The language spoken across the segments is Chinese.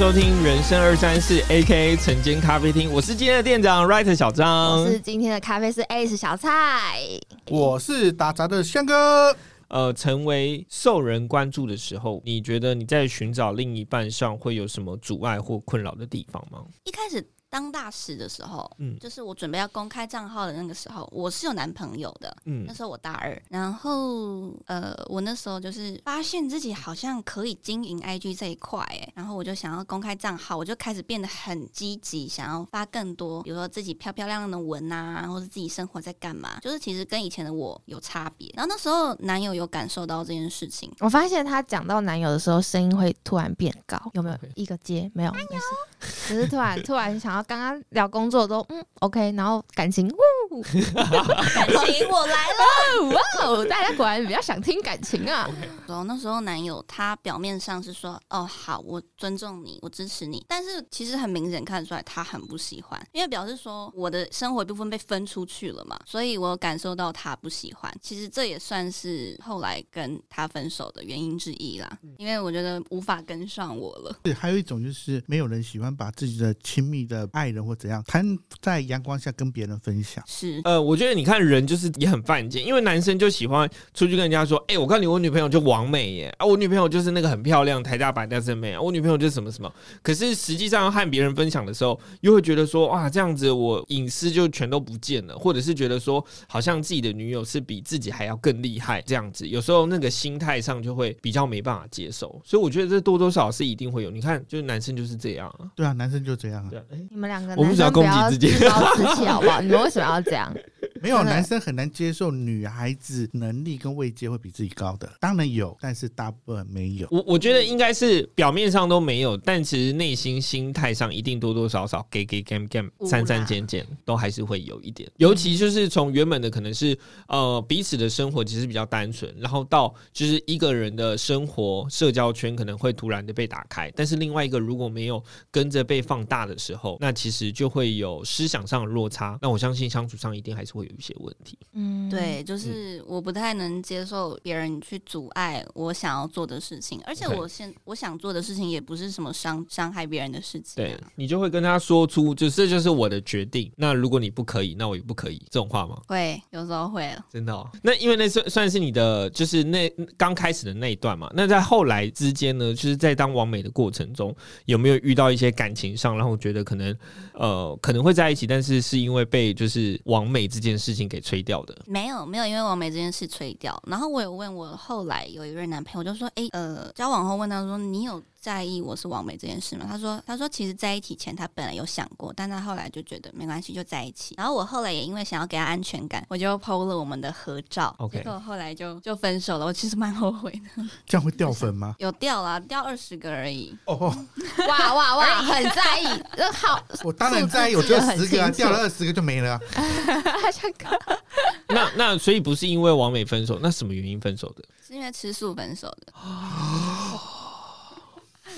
收听人生二三四 A.K.A 晨间咖啡厅，我是今天的店长 Writer 小张，我是今天的咖啡师 Ace 小蔡。我是打杂的香哥。呃，成为受人关注的时候，你觉得你在寻找另一半上会有什么阻碍或困扰的地方吗？一开始当大使的时候，嗯就是我准备要公开账号的那个时候，我是有男朋友的。嗯那时候我大二，然后呃，我那时候就是发现自己好像可以经营 IG 这一块，哎，然后我就想要公开账号，我就开始变得很积极，想要发更多，比如说自己漂漂亮亮的文啊，或者自己生活在干嘛，就是其实跟以前的我有差别。然后那时候男友有感受到这件事情，我发现他讲到男友的时候，声音会突然变高，有没有一个接？没有，没事，只是突然 突然想要刚刚聊工作都嗯 OK，然后感情呜 感情我来了。哇哦，大家果然比较想听感情啊。然后那时候男友他表面上是说哦好，我尊重你，我支持你，但是其实很明显看得出来他很不喜欢，因为表示说我的生活一部分被分出去了嘛，所以我感受到他不喜欢。其实这也算是后来跟他分手的原因之一啦，因为我觉得无法跟上我了。对，还有一种就是没有人喜欢把自己的亲密的爱人或怎样摊在阳光下跟别人分享。是，呃，我觉得你看人就是也很犯贱，因为男生就喜欢出去跟人家说，哎、我告诉你，我女朋友就王美耶，啊，我女朋友就是那个很漂亮台大白大正妹啊，我女朋友就是什么什么。可是实际上和别人分享的时候，又会觉得说，哇，这样子我隐私就全都不见了，或者是觉得说，好像自己的女友是比自己还要更厉害，这样子，有时候那个心态上就会比较没办法接受。所以我觉得这多多少少是一定会有。你看，就是男生就是这样啊。对啊，男生就这样啊对。啊，哎你们两个我们只要男生不要攻击自己自暴自弃好不好？你们为什么要这样？没有男生很难接受女孩子能力跟位阶会比自己高的，当然有，但是大部分没有。我我觉得应该是表面上都没有，但其实内心心态上一定多多少少给给 gay gam gam 污啦删删减减都还是会有一点。尤其就是从原本的可能是呃彼此的生活其实比较单纯，然后到就是一个人的生活社交圈可能会突然的被打开，但是另外一个如果没有跟着被放大的时候，那其实就会有思想上的落差。那我相信相处上一定还是会有一些问题。嗯，对，就是我不太能接受别人去阻碍我想要做的事情，而且我现我想做的事情也不是什么伤伤害别人的事情、啊。对你就会跟他说出，就这就是我的决定。那如果你不可以，那我也不可以，这种话吗？会有时候会了，真的、哦，那因为那算算是你的，就是那刚开始的那一段嘛。那在后来之间呢，就是在当完美的过程中，有没有遇到一些感情上，然后觉得可能呃可能会在一起，但是是因为被就是完美这件事情给吹掉的？没有没有，因为王美这件事吹掉。然后我有问我后来有一位男朋友，就说：“诶，呃，交往后问他说，你有在意我是王美这件事吗？”他说：“他说其实在一起前他本来有想过，但他后来就觉得没关系，就在一起。然后我后来也因为想要给他安全感，我就 PO 了我们的合照。OK 结果后来就就分手了。我其实蛮后悔的，这样会掉粉吗？有掉啦，掉二十个而已。哦，哇哇哇，很在意，这好，我当然在意，我只有数字十个啊，掉了二十个就没了啊。那那所以不是因为王美分手，那什么原因分手的？是因为吃素分手的，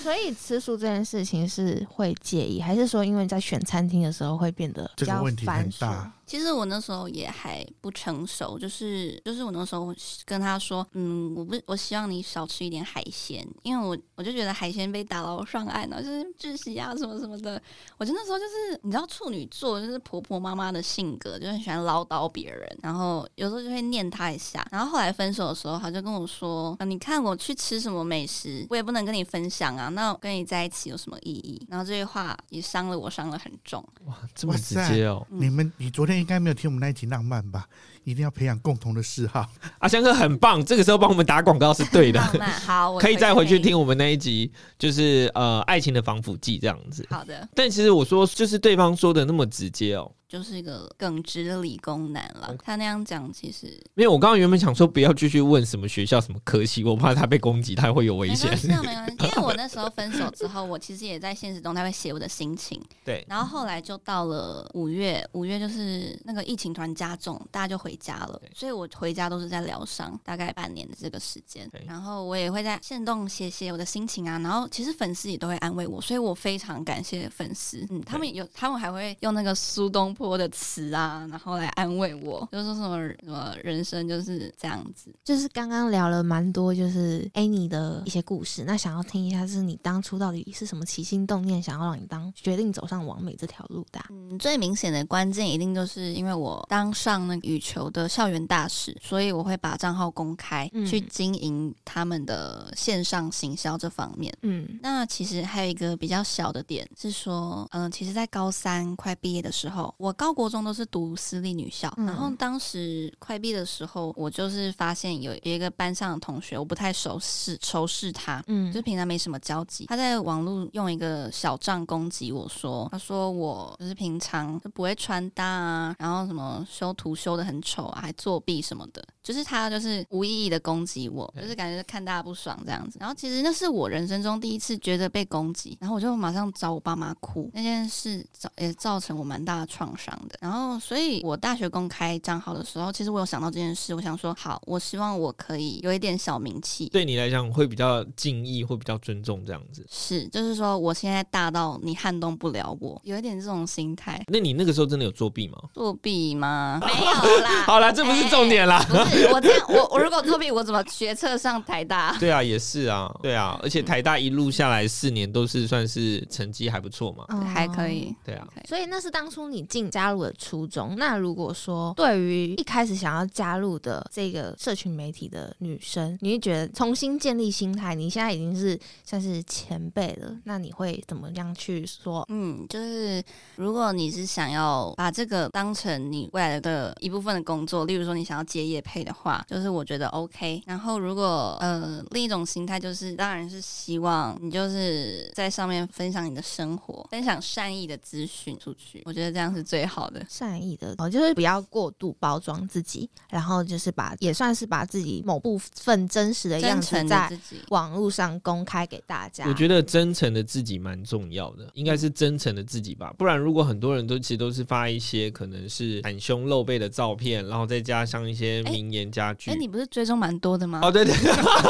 所以吃素这件事情是会介意，还是说因为在选餐厅的时候会变得比较这个问题繁琐？很大。其实我那时候也还不成熟，就是就是我那时候跟他说，嗯，我不我希望你少吃一点海鲜，因为我我就觉得海鲜被打捞上岸了，就是窒息啊什么什么的。我觉得那时候就是你知道处女座就是婆婆妈妈的性格，就很喜欢唠叨别人，然后有时候就会念他一下。然后后来分手的时候，他就跟我说，啊、你看我去吃什么美食，我也不能跟你分享啊，那我跟你在一起有什么意义？然后这句话也伤了我，伤了很重。哇，这么直接哦！嗯你们，你昨天应该没有听我们那一集浪漫吧？一定要培养共同的嗜好。阿香哥很棒，这个时候帮我们打广告是对的。浪漫好，我可以再回去听。听我们那一集，就是呃爱情的防腐剂这样子。好的，但其实我说，就是对方说的那么直接哦，就是一个耿直的理工男了。他那样讲，其实因为我刚刚原本想说不要继续问什么学校、什么科系，我怕他被攻击，他会有危险没关。系啊，没关系。因为我那时候分手之后，我其实也在现实中他会写我的心情。对，然后后来就到了五月，五月就是那个疫情突然加重，大家就回家了，所以我回家都是在疗伤，大概半年的这个时间对。然后我也会在线动写写我的心情啊，然后其实粉丝也都会安慰我，所以我非常感谢粉丝。嗯，他们有他们还会用那个苏东托的词啊，然后来安慰我，就说什么什么人生就是这样子。就是刚刚聊了蛮多，就是 Annie 的一些故事。那想要听一下，是你当初到底是什么起心动念，想要让你当决定走上完美这条路的啊、嗯，最明显的关键一定就是因为我当上那个羽球的校园大使，所以我会把账号公开，嗯去经营他们的线上行销这方面。嗯那其实还有一个比较小的点是说，嗯、其实，在高三快毕业的时候，我高国中都是读私立女校，嗯。然后当时快毕的时候，我就是发现有有一个班上的同学，我不太熟识仇视他，嗯。就是平常没什么交集。他在网络用一个小账攻击我说，他说我就是平常就不会穿搭啊，然后什么修图修的很丑啊，还作弊什么的，就是他就是无意义的攻击我，就是感觉是看大家不爽这样子。然后其实那是我人生中第一次觉得被攻击，然后我就马上找我爸妈哭，那件事造也造成我蛮大的创伤的。然后所以我大学公开账号的时候，其实我有想到这件事，我想说好，我希望我可以有一点小名气，对你来讲会比较敬意，会比较尊重这样子。是，就是说我现在大到你撼动不了我，有一点这种心态。那你那个时候真的有作弊吗？作弊吗？没有啦。好啦，这不是重点啦。我这样，我我如果作弊，我怎么学测上台大？对啊，也是啊，对啊，而且台大一路下来四年都是算是成绩还不错嘛。嗯还可以。对啊，所以那是当初你进加入的初衷。那如果说对于一开始想要加入的这个社群媒体的女生，你会觉得重新建立心态，你现在已经是算是前辈了，那你会怎么样去说？嗯，就是如果你是想要把这个当成你未来的一部分的工作，例如说你想要接业配的话，就是我觉得 OK。然后如果呃另一种心态就是，当然是希望你就是在上面分享你的生活，分享善意的资讯出去，我觉得这样是最好的。善意的哦，就是不要过度包装自己，然后就是把也算是把自己某部分真实的样子在自己，网络上公开给大家。我觉得真诚的自己蛮重要的，应该是真诚的自己吧。不然，如果很多人都其实都是发一些可能是袒胸露背的照片，然后再加上一些名言佳句。哎、你不是追踪蛮多的吗？哦，对对，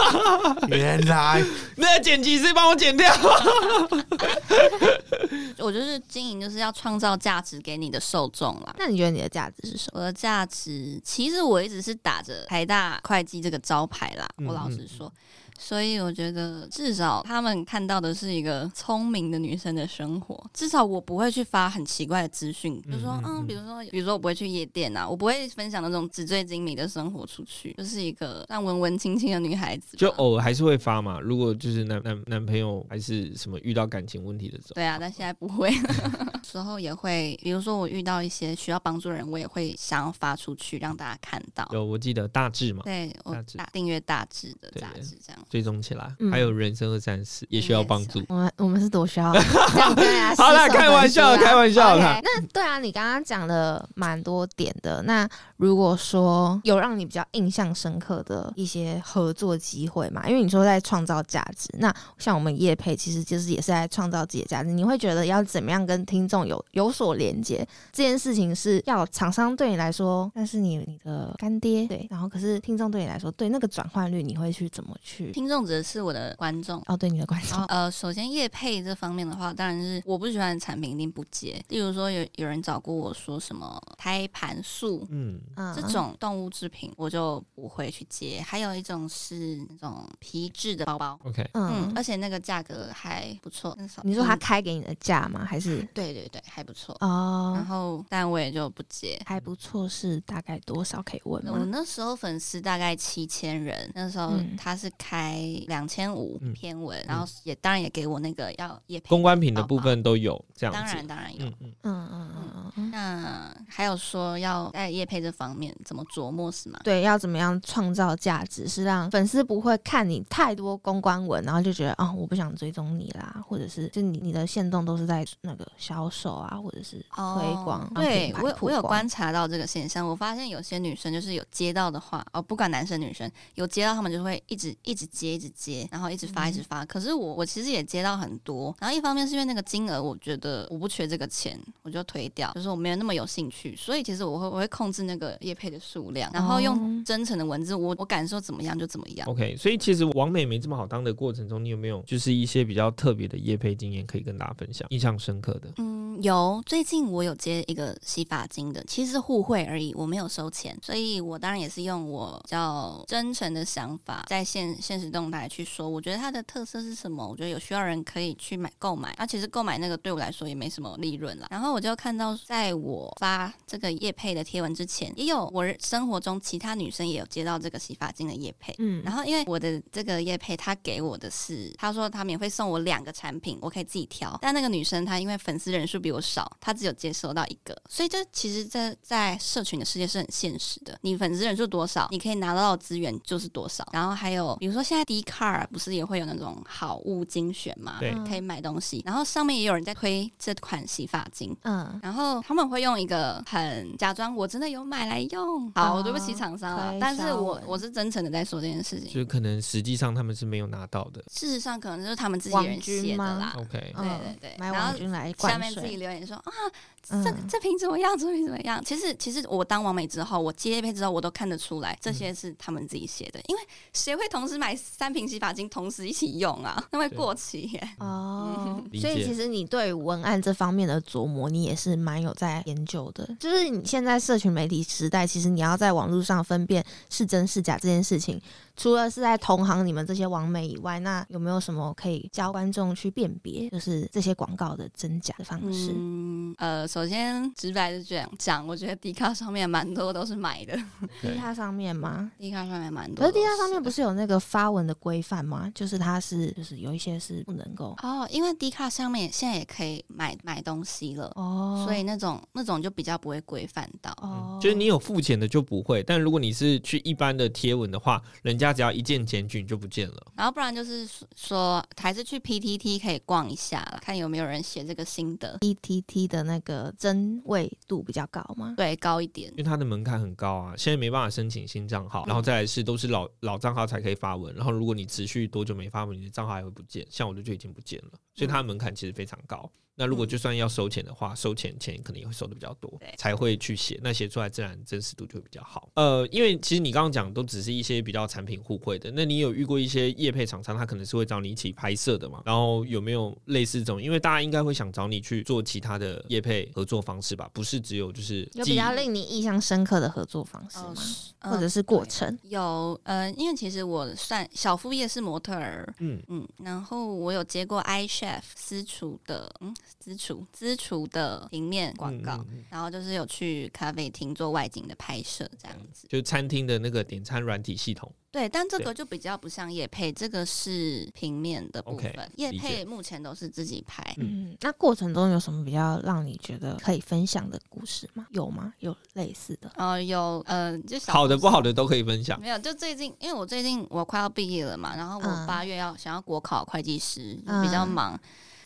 原来 那个剪辑师帮我剪掉。我就是经营，就是要创造价值给你的受众啦。那你觉得你的价值是什么？我的价值，其实我一直是打着台大会计这个招牌啦。嗯我老实说，所以我觉得至少他们看到的是一个聪明的女生的生活。至少我不会去发很奇怪的资讯，比如说，嗯嗯嗯嗯，比如说，比如说我不会去夜店啊，我不会分享那种纸醉金迷的生活出去，就是一个让文文青青的女孩子。就偶尔还是会发嘛。如果就是男男男朋友还是什么遇到感情问题的时候，对啊，但现在不会，时候也会，比如说我遇到一些需要帮助的人，我也会想要发出去让大家看到。有我记得大致嘛，对我大订阅大致的杂志这样。追踪起来，嗯还有人生二三四也需要帮助。我们我们是多需要 这样跟大家好啦开玩笑开玩笑 OK，啦那对啊，你刚刚讲了蛮多点的。那如果说有让你比较印象深刻的一些合作机会嘛，因为你说在创造价值，那像我们叶配其实就是也是在创造自己的价值。你会觉得要怎么样跟听众有有所连接？这件事情是要厂商对你来说，那是你你的干爹对，然后可是听众对你来说，对那个转换率你会去怎么去？听众指的是我的观众。哦，对你的观众呃，首先业配这方面的话，当然是我不喜欢的产品一定不接。例如说有有人找过我说什么胎盘素嗯，嗯这种动物制品，我就不会去接。还有一种是那种皮质的包包，OK，嗯，嗯而且那个价格还不错。你说他嗯开给你的价吗？还是 对对对，还不错哦。然哦，后，但我也就不接。还不错，是大概多少可以问我？那时候粉丝大概七千人，那时候嗯他是开两千五嗯篇文，然后也当然也给我那个要也公关品的部分都有这样当。然当然有。嗯嗯，嗯嗯那还有说要在业配这方面怎么琢磨是吗？对，要怎么样创造价值，是让粉丝不会看你太多公关文，然后就觉得啊、我不想追踪你啦，或者是就你你的线动都是在那个销售啊，或者是推广、哦对我有我有观察到这个现象，我发现有些女生就是有接到的话，哦，不管男生女生有接到，他们就会一直一直接一直接，然后一直发一直发。可是我我其实也接到很多，然后一方面是因为那个金额，我觉得我不缺这个钱，我就推掉，就是我没有那么有兴趣，所以其实我会我会控制那个业配的数量，然后用哦真诚的文字，我我感受怎么样就怎么样。OK，所以其实王美没这么好当的过程中，你有没有就是一些比较特别的业配经验可以跟大家分享，印象深刻的？嗯，有，最近我有接一个洗发精的，其实是互惠而已，我没有收钱，所以我当然也是用我比较真诚的想法在现现实动态去说，我觉得它的特色是什么，我觉得有需要人可以去买购买，啊，其实购买那个对我来说也没什么利润了。然后我就看到，在我发这个叶配的贴文之前，也有我生活中其他女生也有接到这个洗发精的叶配，嗯，然后因为我的这个叶配，他给我的是，他说他免费送我两个产品，我可以自己挑。但那个女生她因为粉丝人数比我少，她只有接收到一个，所以这其实这在社群的世界是很现实的。你粉丝人数多少，你可以拿到的资源就是多少。然后还有比如说现在 d c a r 不是也会有那种好物精选嘛，对可以买东西。然后上面也有人在推这款洗发精。嗯，然后他们会用一个很假装我真的有买来用，好，哦对不起厂商了，但是我我是真诚的在说这件事情。就是可能实际上他们是没有拿到的。事实上，可能就是他们自己人写的啦。OK，对嗯对对买然后网军来下面自己，留言说啊，嗯这这瓶怎么样？这瓶怎么样？其实其实我当完美之后，我接配之后，我都看得出来，这些是他们自己写的。因为谁会同时买三瓶洗发精同时一起用啊？那会过期耶。哦理，所以其实你对文案这方面的琢磨，你也是蛮有在研究的。就是你现在社群媒体时代，其实你要在网络上分辨是真是假这件事情，除了是在同行你们这些网美以外，那有没有什么可以教观众去辨别，就是这些广告的真假的方式？嗯，呃，首先直白的这样讲，我觉得 D 卡上面蛮多都是买的迪卡上面吗？，D 卡上面蛮多可是都是。D 卡上面不是有那个发文的规范吗？就是它是，就是有一些是不能够哦，因为 D 卡上面现在也可以买买东西了，哦，所以那种那种就比较不会规范到。哦，就是你有付钱的就不会，但如果你是去一般的贴文的话，人家只要一键检举你就不见了。然后不然就是说，还是去 PTT 可以逛一下啦，看有没有人写这个心得，PTT 的那个真伪度比较高吗？对，高一点因。为它的门槛很高啊，现在没办法申请新账号，然后再来是都是老老账号才可以发文，然后如果你持续多久没发文，你的账号还会不见，像我的就已经不见了，所以它的门槛其实非常高。那如果就算要收钱的话，收钱钱可能也会收的比较多，才会去写，那写出来自然真实度就会比较好。呃，因为其实你刚刚讲都只是一些比较产品互惠的，那你有遇过一些业配厂商，他可能是会找你一起拍摄的嘛？然后有没有类似这种？因为大家应该会想找你去做其他的业配合作方式吧？不是只有就是有比较令你印象深刻的合作方式吗？是或者是过程？有呃，因为其实我算小副业是模特儿，嗯嗯，然后我有接过 iChef 私厨的，嗯，私厨私厨的平面广告，嗯嗯嗯然后就是有去咖啡厅做外景的拍摄这样子。就是餐厅的那个点餐软体系统。对，但这个就比较不像叶配，这个是平面的部分。叶理解配目前都是自己拍。嗯，那过程中有什么比较让你觉得可以分享的故事吗？有吗？有类似的？呃，有呃，就小好的不好的都可以分享。没有，就最近，因为我最近我快要毕业了嘛，然后我嗯八月要想要国考会计师，就比较嗯忙。这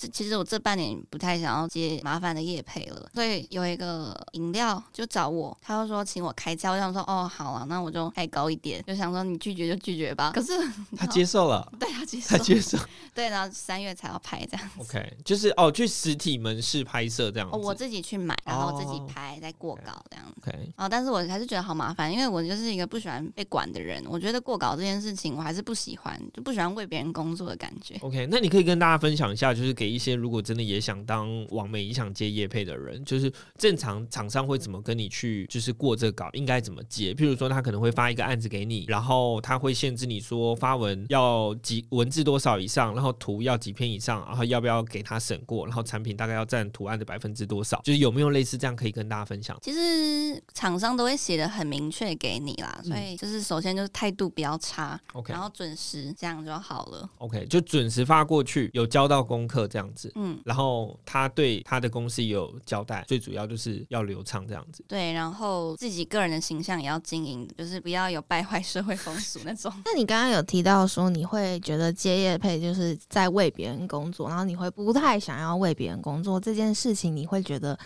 其实我这半年不太想要接麻烦的业配了，所以有一个饮料就找我，他就说请我开价，我想说哦好啊，那我就开高一点，就想说你拒绝就拒绝吧。可是他接受了，对他接受他，接受。对，然后三月才要拍这样。OK，就是哦，去实体门市拍摄这样子。哦，我自己去买，然后自己哦拍，再过稿这样子。OK，哦，但是我还是觉得好麻烦，因为我就是一个不喜欢被管的人。我觉得过稿这件事情，我还是不喜欢，就不喜欢为别人工作的感觉。OK，那你可以跟大家分享一下，就是给一些如果真的也想当网媒、也想接业配的人，就是正常厂商会怎么跟你去，就是过这个稿应该怎么接？譬如说，他可能会发一个案子给你，然后他会限制你说发文要几文字多少以上，然后图要几篇以上，然后要不要给他审过，然后产品大概要占图案的百分之多少，就是有没有类似这样可以跟大家分享？其实厂商都会写的很明确给你啦，嗯所以就是首先就是态度比较差 OK 然后准时，这样就好了。OK，就准时发过去，有交到功课这样子。嗯，然后他对他的公司也有交代，最主要就是要流畅这样子。对，然后自己个人的形象也要经营，就是不要有败坏社会风俗那种。那你刚刚有提到说，你会觉得接业配就是在为别人工作，然后你会不太想要为别人工作这件事情，你会觉得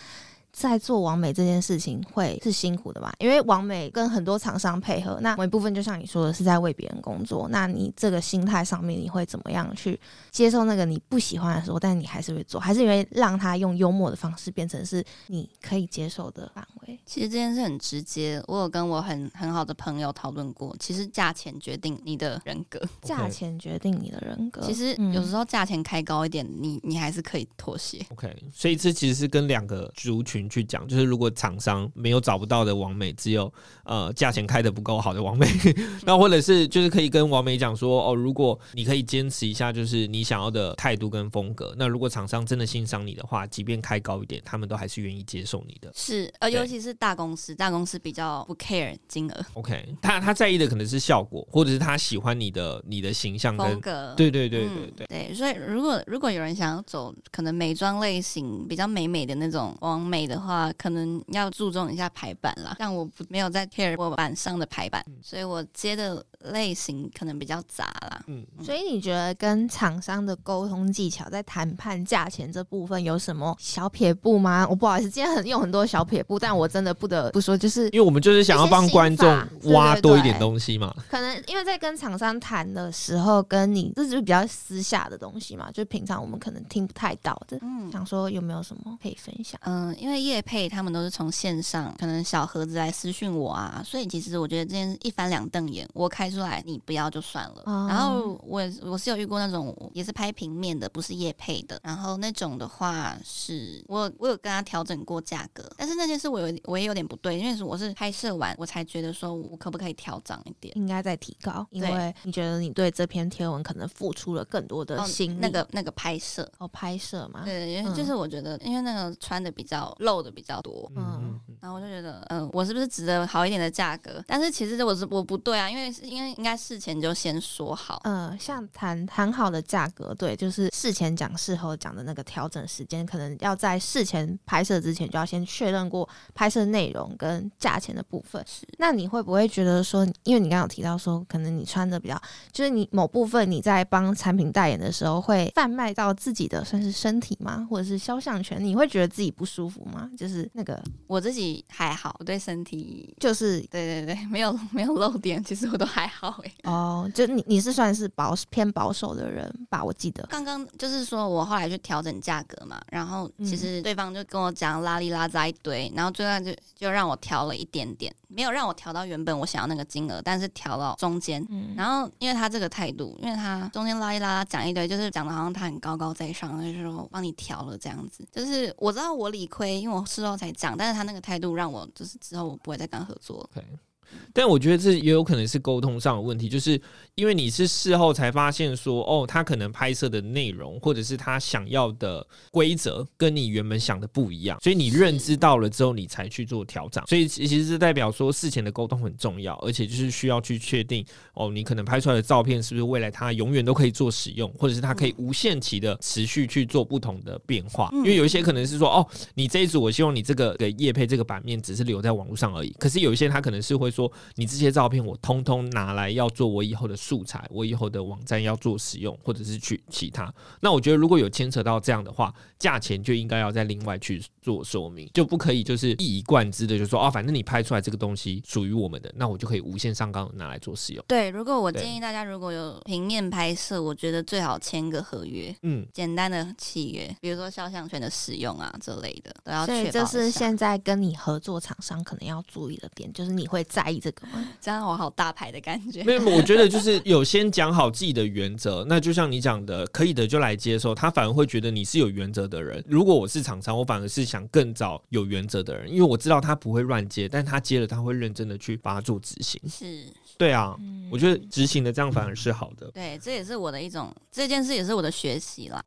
在做完美这件事情会是辛苦的吧？因为完美跟很多厂商配合，那某一部分就像你说的是在为别人工作，那你这个心态上面你会怎么样去接受那个你不喜欢的时候，但你还是会做，还是因为让他用幽默的方式变成是你可以接受的范围？其实这件事很直接，我有跟我很很好的朋友讨论过。其实价钱决定你的人格，价钱决定你的人格。其实嗯有时候价钱开高一点，你你还是可以妥协。OK，所以这其实是跟两个族群去讲，就是如果厂商没有找不到的王美，只有呃价钱开的不够好的王美，那或者是就是可以跟王美讲说，哦，如果你可以坚持一下，就是你想要的态度跟风格，那如果厂商真的欣赏你的话，即便开高一点，他们都还是愿意接受你的。是，呃，尤其是大公司，大公司比较不 care 金额 OK，他他在意的可能是效果，或者是他喜欢你的你的形象跟风格。对对对对嗯对。对，所以如果如果有人想要走可能美妆类型比较美美的那种网美的话，可能要注重一下排版啦。但我不没有在 care 我板上的排版，所以我接的类型可能比较杂啦。嗯，所以你觉得跟厂商的沟通技巧在谈判价钱这部分有什么小撇步吗？我不好意思，今天很用很多小撇步，但我真的不得不说，就是因为我们就是想要帮观众挖多一点东西嘛。可能因为在跟厂商谈的时候，跟你这就是比较私下的东西嘛，就平常我们可能听不太到的。嗯想说有没有什么可以分享？嗯，因为叶佩他们都是从线上，可能小盒子来私讯我啊，所以其实我觉得这件一翻两瞪眼，我开出来你不要就算了。哦然后我也我是有遇过那种也是拍平面的，不是叶配的，然后那种的话是我我有跟他调整过价格，但是那件事我有我也有点不对，因为是我是拍摄完我才觉得说我可不可以调涨一点。应该再提高，因为你觉得你对这篇贴文可能付出了更多的哦心力。那个那个拍摄，哦，拍摄嘛，对，因为嗯就是我觉得，因为那个穿的比较露的比较多，嗯然后我就觉得，嗯、我是不是值得好一点的价格？但是其实我是我不对啊，因为是因为应该事前就先说好。嗯，像谈谈好的价格，对，就是事前讲、事后讲的那个调整时间，可能要在事前拍摄之前就要先确认过拍摄内容跟价钱的部分。是那你会不会觉得说，因为你刚刚有提到说，可能你穿的比较，就是你某部分你在帮产品代言的时候，会贩卖到自己的算是身体吗，或者是肖像权？你会觉得自己不舒服吗？就是那个，我自己还好，我对身体，就是对对对，没有没有漏点，其实我都还好哎。哦，就你你是算是保偏保守的人吧？我记得。刚刚就是说我后来去调整价格嘛，然后其实对方就跟我讲拉里拉杂一堆，然后最后就就让我调了一点点，没有让我调到原本我想要那个金额，但是调到中间。嗯，然后，因为他这个态度，因为他中间拉一拉讲一堆，就是讲的好像他很高高在上，就是说帮你调了这样子。就是我知道我理亏，因为我事后才讲，但是他那个态度让我就是之后我不会再跟他合作了。但我觉得这也有可能是沟通上的问题，就是因为你是事后才发现说，哦，他可能拍摄的内容或者是他想要的规则跟你原本想的不一样，所以你认知到了之后，你才去做调整。所以其实是代表说事前的沟通很重要，而且就是需要去确定，哦，你可能拍出来的照片是不是未来它永远都可以做使用，或者是它可以无限期的持续去做不同的变化。因为有一些可能是说，哦，你这一组我希望你这个的叶配这个版面只是留在网络上而已，可是有一些他可能是会说。你这些照片我通通拿来要做我以后的素材，我以后的网站要做使用，或者是去其他。那我觉得如果有牵扯到这样的话，价钱就应该要再另外去做说明，就不可以就是一以贯之的就说哦，反正你拍出来这个东西属于我们的，那我就可以无限上纲拿来做使用。对，如果我建议大家如果有平面拍摄，我觉得最好签个合约，嗯，简单的契约，比如说肖像权的使用啊这类的，都要所以确保一这是现在跟你合作厂商可能要注意的点，就是你会在意这个吗？这样我好大牌的感觉。没有，我觉得就是有先讲好自己的原则，那就像你讲的，可以的就来接受，他反而会觉得你是有原则的人。如果我是厂商，我反而是想更早有原则的人，因为我知道他不会乱接，但他接了他会认真的去把它做执行。是，对啊，嗯我觉得执行的这样反而是好的。对，这也是我的一种，这件事也是我的学习啦。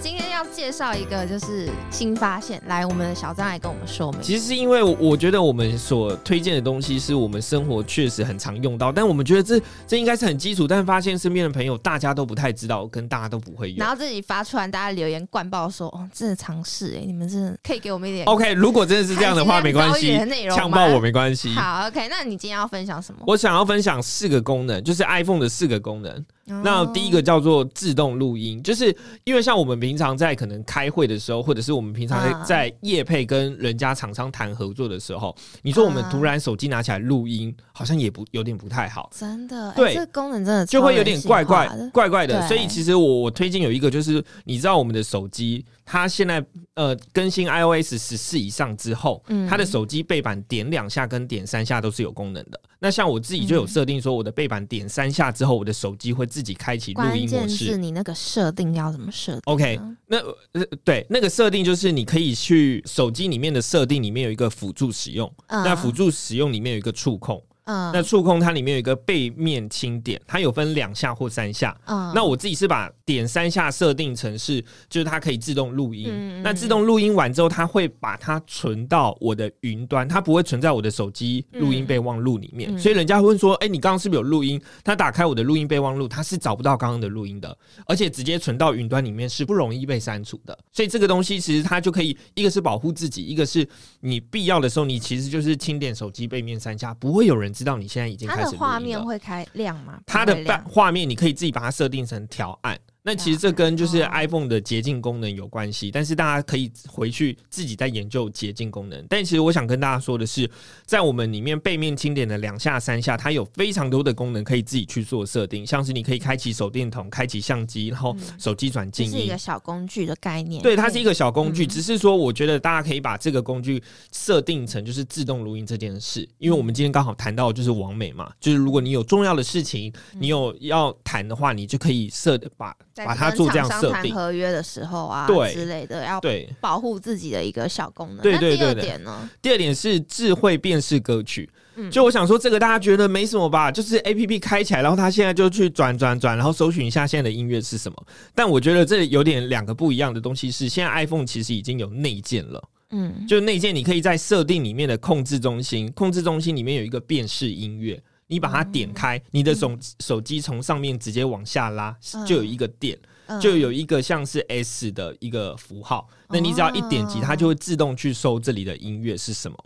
今天要介绍一个就是新发现，来，我们的小张来跟我们说明。其实是因为我觉得我们所推荐的东西是我们生活确实很常用到，但我们觉得这这应该是很基础，但发现身边的朋友大家都不太知道，跟大家都不会用然。后自己发出来，大家留言灌爆说：“哦，真的尝试哎，你们真的可以给我们一点 OK，如果真的是这样的话，没关系呛爆我没关系。好，OK，那你今天要分享什么？我想要分享四个功能，就是 iPhone 的四个功能。那哦第一个叫做自动录音，就是因为像我们平常在可能开会的时候，或者是我们平常在业配跟人家厂商谈合作的时候，你说我们啊突然手机拿起来录音，好像也不有点不太好。真的，哎对。这个功能真的就会有点怪怪怪怪的，所以其实我我推荐有一个，就是你知道我们的手机，它现在呃更新 iOS 十四以上之后，嗯。它的手机背板点两下跟点三下都是有功能的。那像我自己就有设定说，我的背板点三下之后，我的手机会自己开启录音模式。是你那个设定要怎么设定 OK，那呃对那个设定就是你可以去手机里面的设定里面有一个辅助使用，嗯。那辅助使用里面有一个触控，嗯那触控它里面有一个背面轻点，它有分两下或三下。嗯那我自己是把点三下设定成是，就是它可以自动录音。那自动录音完之后，它会把它存到我的云端，它不会存在我的手机录音备忘录里面。嗯所以人家会问说：“哎、你刚刚是不是有录音？”他打开我的录音备忘录，他是找不到刚刚的录音的，而且直接存到云端里面是不容易被删除的。所以这个东西其实它就可以，一个是保护自己，一个是你必要的时候，你其实就是轻点手机背面三下，不会有人知道你现在已经开始画面会开亮吗？它的画面你可以自己把它设定成调暗。那其实这跟就是哦 iPhone 的捷径功能有关系，但是大家可以回去自己再研究捷径功能。但其实我想跟大家说的是，在我们里面背面轻点的两下、三下，它有非常多的功能可以自己去做设定，像是你可以开启手电筒、开启相机，然后手机转静音这是一个。小工具的概念。对，它是一个小工具，嗯只是说我觉得大家可以把这个工具设定成就是自动录音这件事，因为我们今天刚好谈到就是完美嘛，就是如果你有重要的事情，你有要谈的话，你就可以设把在把它做这样设定。合约的时候啊，对之类的，要对，保护自己的一个小功能。那第二对对对对点呢？第二点是智慧辨识歌曲。嗯就我想说，这个大家觉得没什么吧？就是 A P P 开起来，然后它现在就去转转转，然后搜寻一下现在的音乐是什么。但我觉得这有点两个不一样的东西是，现在 iPhone 其实已经有内建了。嗯，就内建，你可以在设定里面的控制中心，控制中心里面有一个辨识音乐，你把它点开，你的手手机从上面直接往下拉，嗯。就有一个点，嗯。就有一个像是 S 的一个符号，那你只要一点击，哦它就会自动去搜这里的音乐是什么。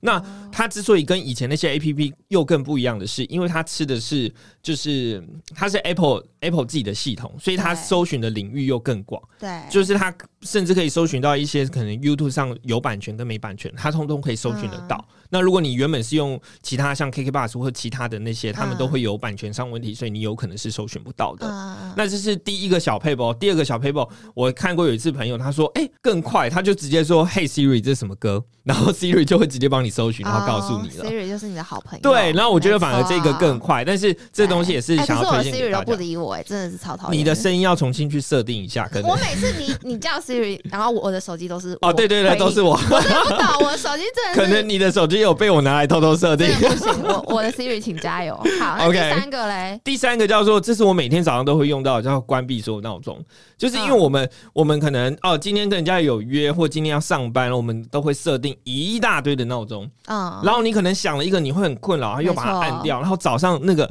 那哦它之所以跟以前那些 A P P 又更不一样的是，因为它吃的是就是它是 Apple Apple 自己的系统，所以它搜寻的领域又更广。对，就是它甚至可以搜寻到一些可能 YouTube 上有版权跟没版权，它通通可以搜寻得到。嗯那如果你原本是用其他像 KK Bus 或其他的那些，他们嗯都会有版权上问题，所以你有可能是搜寻不到的。嗯，那这是第一个小 paper，第二个小 paper，我看过有一次朋友他说，哎、更快，他就直接说，Hey Siri，这是什么歌？然后 Siri 就会直接帮你搜寻，然后告诉你了。哦 Siri 就是你的好朋友。对，然后我觉得反而这个更。快，但是这东西也是哎想要推荐 Siri 都不给大家。理我，哎，真的是超讨厌。你的声音要重新去设定一下，可能我每次你你叫 Siri，然后我的手机都是哦，对对对，都是我我。回应，我的不懂，我手机真的 可能你的手机有被我拿来偷偷设定。不行，我我的 Siri 请加油。好，OK 第三个嘞，第三个叫做，这是我每天早上都会用到，叫关闭所有闹钟。就是因为嗯我们、我们可能哦，今天跟人家有约，或今天要上班，我们都会设定一大堆的闹钟。嗯，然后你可能想了一个，你会很困扰，然后又把它按掉，然后早上那个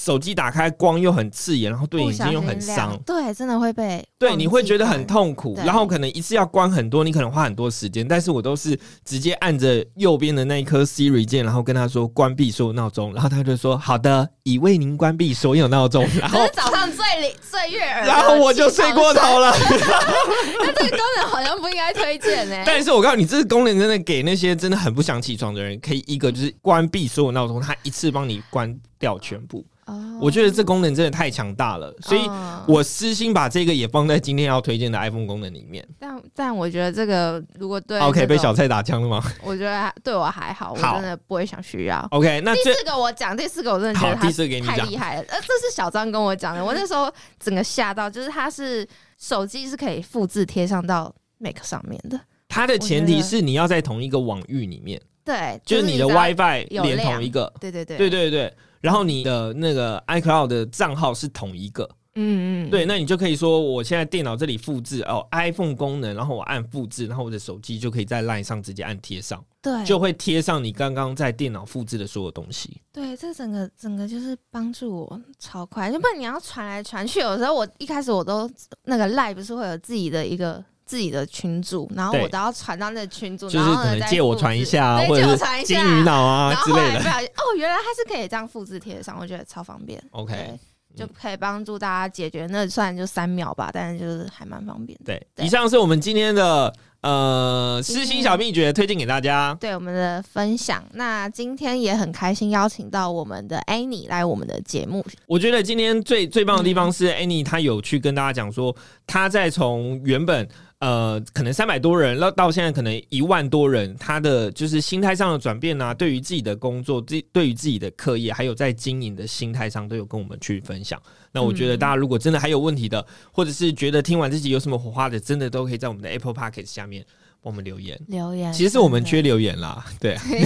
手机打开光又很刺眼，然后对眼睛又很伤。对，真的会被对，你会觉得很。痛苦，然后可能一次要关很多，你可能花很多时间，但是我都是直接按着右边的那一颗 Siri 键，然后跟他说关闭所有闹钟，然后他就说好的，已为您关闭所有闹钟，然后早上最里最悦耳然，后我就睡过头了。那这个功能好像不应该推荐呢。但是我告诉你，这个功能真的给那些真的很不想起床的人，可以一个就是关闭所有闹钟，它一次帮你关掉全部。哦我觉得这功能真的太强大了，所以嗯我私心把这个也放在今天要推荐的 iPhone 功能里面。但但我觉得这个如果对 OK，被小蔡打枪了吗 我觉得还对我还好，我真的不会想需要。？OK，那第四个我讲，第四个我真的觉得他第四个给你讲太厉害了。呃，这是小张跟我讲的，我那时候整个吓到，就是它是手机是可以复制贴上到 Mac 上面的。它的前提是你要在同一个网域里面，对，就是你的 WiFi 连同一个，对对对。对对对，然后你的那个 iCloud 的账号是同一个，嗯嗯，对，那你就可以说，我现在电脑这里复制哦，iPhone 功能，然后我按复制，然后我的手机就可以在 LINE 上直接按贴上，对，就会贴上你刚刚在电脑复制的所有东西。对，这整个整个就是帮助我超快，要不然你要传来传去，有时候我一开始我都那个 Line 不是会有自己的一个。自己的群组，然后我都要传到那个群组，就是可能借我传一下或者金下鱼脑啊之类的。哦，原来它是可以这样复制贴上，我觉得超方便。OK，对就可以帮助大家解决。那虽然就三秒吧，但是就是还蛮方便的。对，对以上是我们今天的呃私心小秘诀，推荐给大家。对我们的分享，那今天也很开心邀请到我们的 Annie 来我们的节目。我觉得今天最最棒的地方嗯是 Annie 她有去跟大家讲说，她在从原本呃可能三百多人，那到现在可能一万多人，他的就是心态上的转变啊，对于自己的工作，自对于自己的课业，还有在经营的心态上，都有跟我们去分享。那我觉得大家如果真的还有问题的，或者是觉得听完自己有什么火花的，真的都可以在我们的 Apple p o c k e t 下面帮我们留言。留言，其实我们缺留言啦，对，其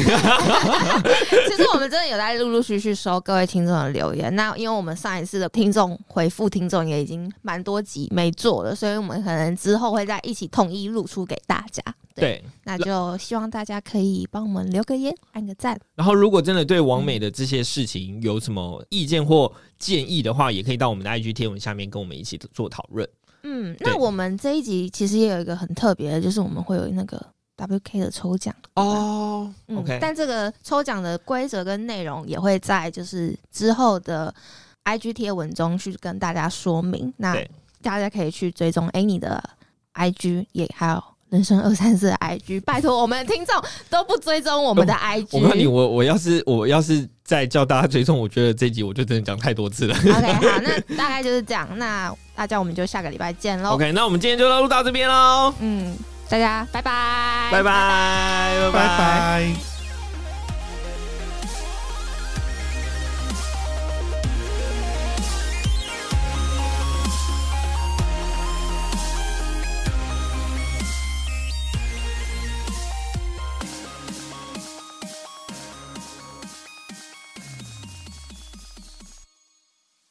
实我们真的有在陆陆续续收各位听众的留言。那因为我们上一次的听众回复听众也已经蛮多集没做了，所以我们可能之后会再一起统一露出给大家。对。那就希望大家可以帮我们留个言，按个赞。然后，如果真的对王美的这些事情有什么意见或建议的话，也可以到我们的 IG 贴文下面跟我们一起做讨论。嗯，那我们这一集其实也有一个很特别的，就是我们会有那个 WK 的抽奖。哦嗯 OK 但这个抽奖的规则跟内容也会在就是之后的 IG 贴文中去跟大家说明。那大家可以去追踪 Annie 的 IG，也还有人生二三四的 IG。拜托，我们的听众都不追踪我们的 IG。我告诉你，我我要是我要是再叫大家追踪，我觉得这集我就真的讲太多次了。OK，好，那大概就是这样。那大家我们就下个礼拜见喽。OK，那我们今天就录到这边喽，嗯，大家拜拜，拜拜，拜拜。